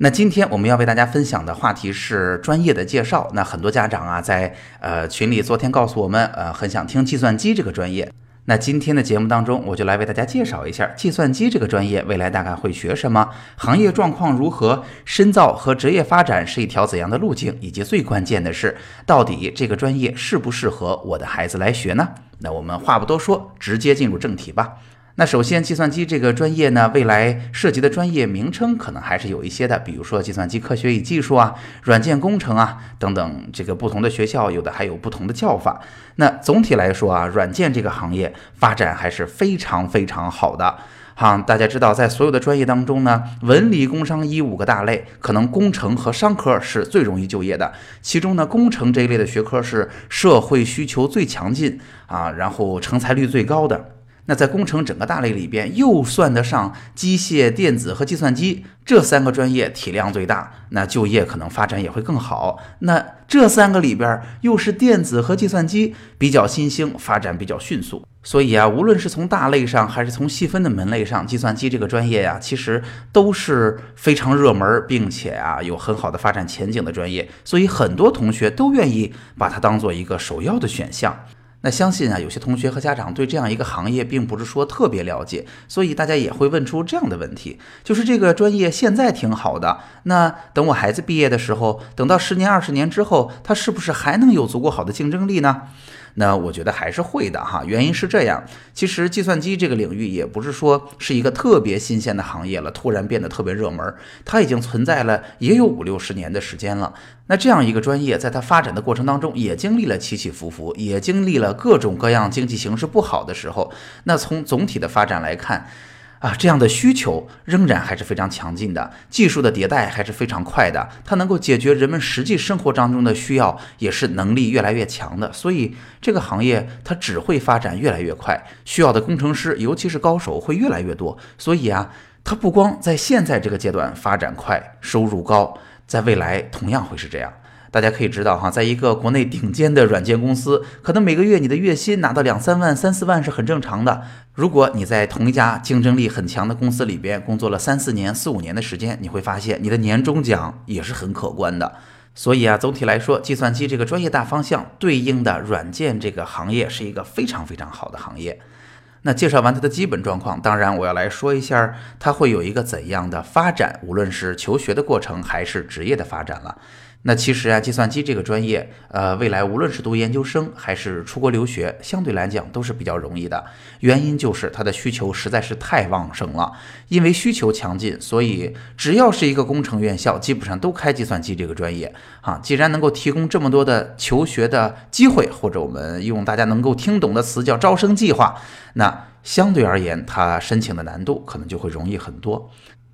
那今天我们要为大家分享的话题是专业的介绍。那很多家长啊，在呃群里昨天告诉我们，呃，很想听计算机这个专业。那今天的节目当中，我就来为大家介绍一下计算机这个专业未来大概会学什么，行业状况如何，深造和职业发展是一条怎样的路径，以及最关键的是，到底这个专业适不适合我的孩子来学呢？那我们话不多说，直接进入正题吧。那首先，计算机这个专业呢，未来涉及的专业名称可能还是有一些的，比如说计算机科学与技术啊、软件工程啊等等，这个不同的学校有的还有不同的叫法。那总体来说啊，软件这个行业发展还是非常非常好的。哈，大家知道，在所有的专业当中呢，文理工商医五个大类，可能工程和商科是最容易就业的。其中呢，工程这一类的学科是社会需求最强劲啊，然后成才率最高的。那在工程整个大类里边，又算得上机械、电子和计算机这三个专业体量最大，那就业可能发展也会更好。那这三个里边，又是电子和计算机比较新兴，发展比较迅速。所以啊，无论是从大类上，还是从细分的门类上，计算机这个专业呀，其实都是非常热门，并且啊有很好的发展前景的专业。所以很多同学都愿意把它当做一个首要的选项。那相信啊，有些同学和家长对这样一个行业并不是说特别了解，所以大家也会问出这样的问题：就是这个专业现在挺好的，那等我孩子毕业的时候，等到十年、二十年之后，他是不是还能有足够好的竞争力呢？那我觉得还是会的哈，原因是这样，其实计算机这个领域也不是说是一个特别新鲜的行业了，突然变得特别热门，它已经存在了也有五六十年的时间了。那这样一个专业，在它发展的过程当中，也经历了起起伏伏，也经历了各种各样经济形势不好的时候。那从总体的发展来看，啊，这样的需求仍然还是非常强劲的，技术的迭代还是非常快的，它能够解决人们实际生活当中的需要，也是能力越来越强的。所以这个行业它只会发展越来越快，需要的工程师，尤其是高手会越来越多。所以啊，它不光在现在这个阶段发展快，收入高，在未来同样会是这样。大家可以知道哈，在一个国内顶尖的软件公司，可能每个月你的月薪拿到两三万、三四万是很正常的。如果你在同一家竞争力很强的公司里边工作了三四年、四五年的时间，你会发现你的年终奖也是很可观的。所以啊，总体来说，计算机这个专业大方向对应的软件这个行业是一个非常非常好的行业。那介绍完它的基本状况，当然我要来说一下它会有一个怎样的发展，无论是求学的过程还是职业的发展了。那其实啊，计算机这个专业，呃，未来无论是读研究生还是出国留学，相对来讲都是比较容易的。原因就是它的需求实在是太旺盛了，因为需求强劲，所以只要是一个工程院校，基本上都开计算机这个专业。啊，既然能够提供这么多的求学的机会，或者我们用大家能够听懂的词叫招生计划，那相对而言，它申请的难度可能就会容易很多。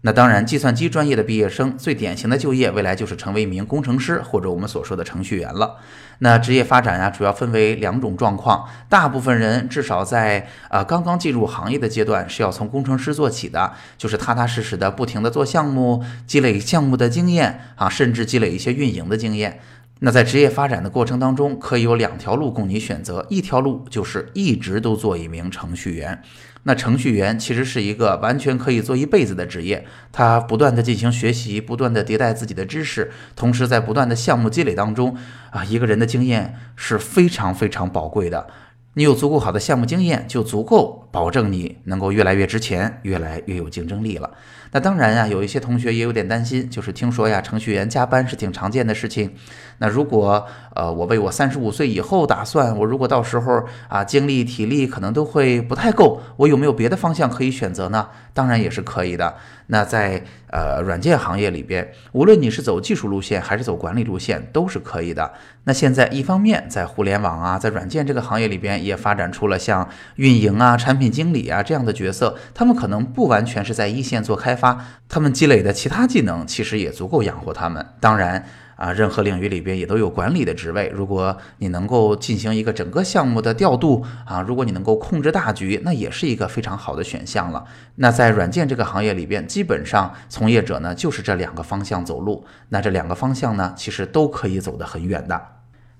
那当然，计算机专业的毕业生最典型的就业未来就是成为一名工程师或者我们所说的程序员了。那职业发展呀，主要分为两种状况。大部分人至少在呃刚刚进入行业的阶段是要从工程师做起的，就是踏踏实实的不停的做项目，积累项目的经验啊，甚至积累一些运营的经验。那在职业发展的过程当中，可以有两条路供你选择，一条路就是一直都做一名程序员。那程序员其实是一个完全可以做一辈子的职业，他不断的进行学习，不断的迭代自己的知识，同时在不断的项目积累当中，啊，一个人的经验是非常非常宝贵的。你有足够好的项目经验，就足够保证你能够越来越值钱，越来越有竞争力了。那当然呀，有一些同学也有点担心，就是听说呀，程序员加班是挺常见的事情。那如果呃，我为我三十五岁以后打算，我如果到时候啊，精力体力可能都会不太够，我有没有别的方向可以选择呢？当然也是可以的。那在呃软件行业里边，无论你是走技术路线还是走管理路线，都是可以的。那现在一方面在互联网啊，在软件这个行业里边，也发展出了像运营啊、产品经理啊这样的角色，他们可能不完全是在一线做开发，啊他们积累的其他技能其实也足够养活他们。当然。啊，任何领域里边也都有管理的职位。如果你能够进行一个整个项目的调度啊，如果你能够控制大局，那也是一个非常好的选项了。那在软件这个行业里边，基本上从业者呢就是这两个方向走路。那这两个方向呢，其实都可以走得很远的。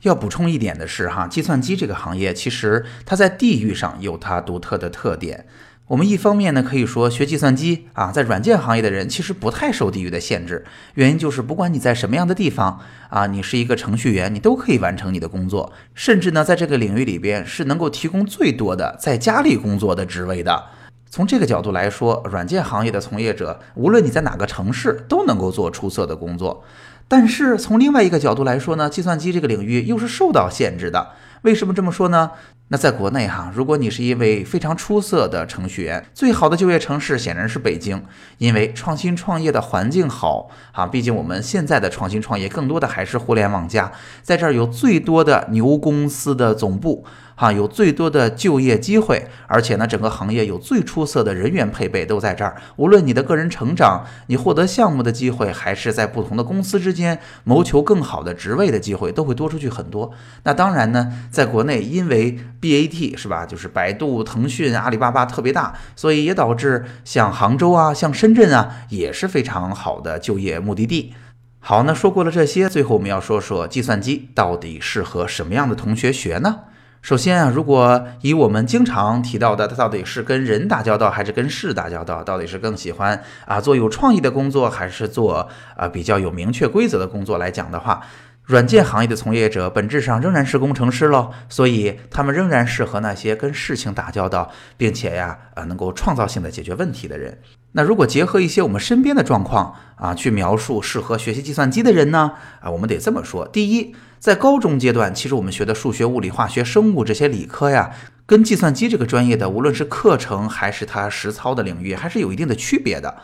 要补充一点的是，哈，计算机这个行业其实它在地域上有它独特的特点。我们一方面呢，可以说学计算机啊，在软件行业的人其实不太受地域的限制，原因就是不管你在什么样的地方啊，你是一个程序员，你都可以完成你的工作，甚至呢，在这个领域里边是能够提供最多的在家里工作的职位的。从这个角度来说，软件行业的从业者，无论你在哪个城市，都能够做出色的工作。但是从另外一个角度来说呢，计算机这个领域又是受到限制的。为什么这么说呢？那在国内哈，如果你是一位非常出色的程序员，最好的就业城市显然是北京，因为创新创业的环境好啊。毕竟我们现在的创新创业更多的还是互联网加，在这儿有最多的牛公司的总部。哈，有最多的就业机会，而且呢，整个行业有最出色的人员配备都在这儿。无论你的个人成长，你获得项目的机会，还是在不同的公司之间谋求更好的职位的机会，都会多出去很多。那当然呢，在国内，因为 BAT 是吧，就是百度、腾讯、阿里巴巴特别大，所以也导致像杭州啊、像深圳啊，也是非常好的就业目的地。好，那说过了这些，最后我们要说说计算机到底适合什么样的同学学呢？首先啊，如果以我们经常提到的，它到底是跟人打交道还是跟事打交道？到底是更喜欢啊做有创意的工作，还是做啊比较有明确规则的工作来讲的话，软件行业的从业者本质上仍然是工程师喽，所以他们仍然适合那些跟事情打交道，并且呀啊能够创造性的解决问题的人。那如果结合一些我们身边的状况啊，去描述适合学习计算机的人呢？啊，我们得这么说：第一。在高中阶段，其实我们学的数学、物理、化学、生物这些理科呀，跟计算机这个专业的，无论是课程还是它实操的领域，还是有一定的区别的。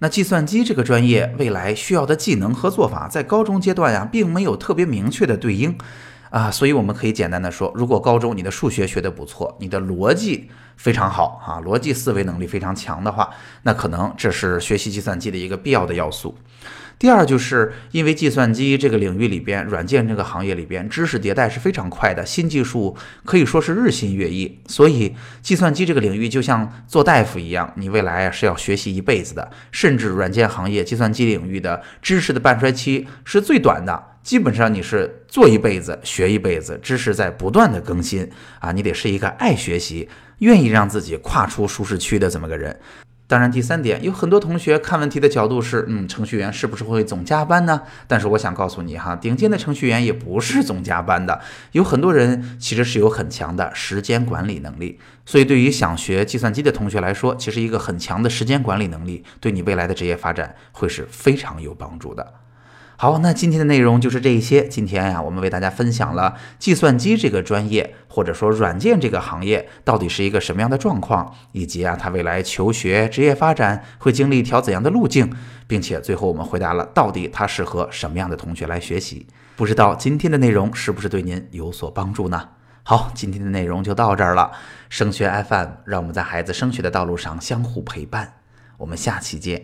那计算机这个专业未来需要的技能和做法，在高中阶段呀，并没有特别明确的对应啊，所以我们可以简单的说，如果高中你的数学学得不错，你的逻辑非常好啊，逻辑思维能力非常强的话，那可能这是学习计算机的一个必要的要素。第二，就是因为计算机这个领域里边，软件这个行业里边，知识迭代是非常快的，新技术可以说是日新月异，所以计算机这个领域就像做大夫一样，你未来是要学习一辈子的。甚至软件行业、计算机领域的知识的半衰期是最短的，基本上你是做一辈子，学一辈子，知识在不断的更新啊，你得是一个爱学习、愿意让自己跨出舒适区的这么个人。当然，第三点，有很多同学看问题的角度是，嗯，程序员是不是会总加班呢？但是我想告诉你哈，顶尖的程序员也不是总加班的，有很多人其实是有很强的时间管理能力。所以，对于想学计算机的同学来说，其实一个很强的时间管理能力，对你未来的职业发展会是非常有帮助的。好，那今天的内容就是这一些。今天呀，我们为大家分享了计算机这个专业，或者说软件这个行业到底是一个什么样的状况，以及啊，它未来求学、职业发展会经历一条怎样的路径，并且最后我们回答了到底它适合什么样的同学来学习。不知道今天的内容是不是对您有所帮助呢？好，今天的内容就到这儿了。升学 FM，让我们在孩子升学的道路上相互陪伴。我们下期见。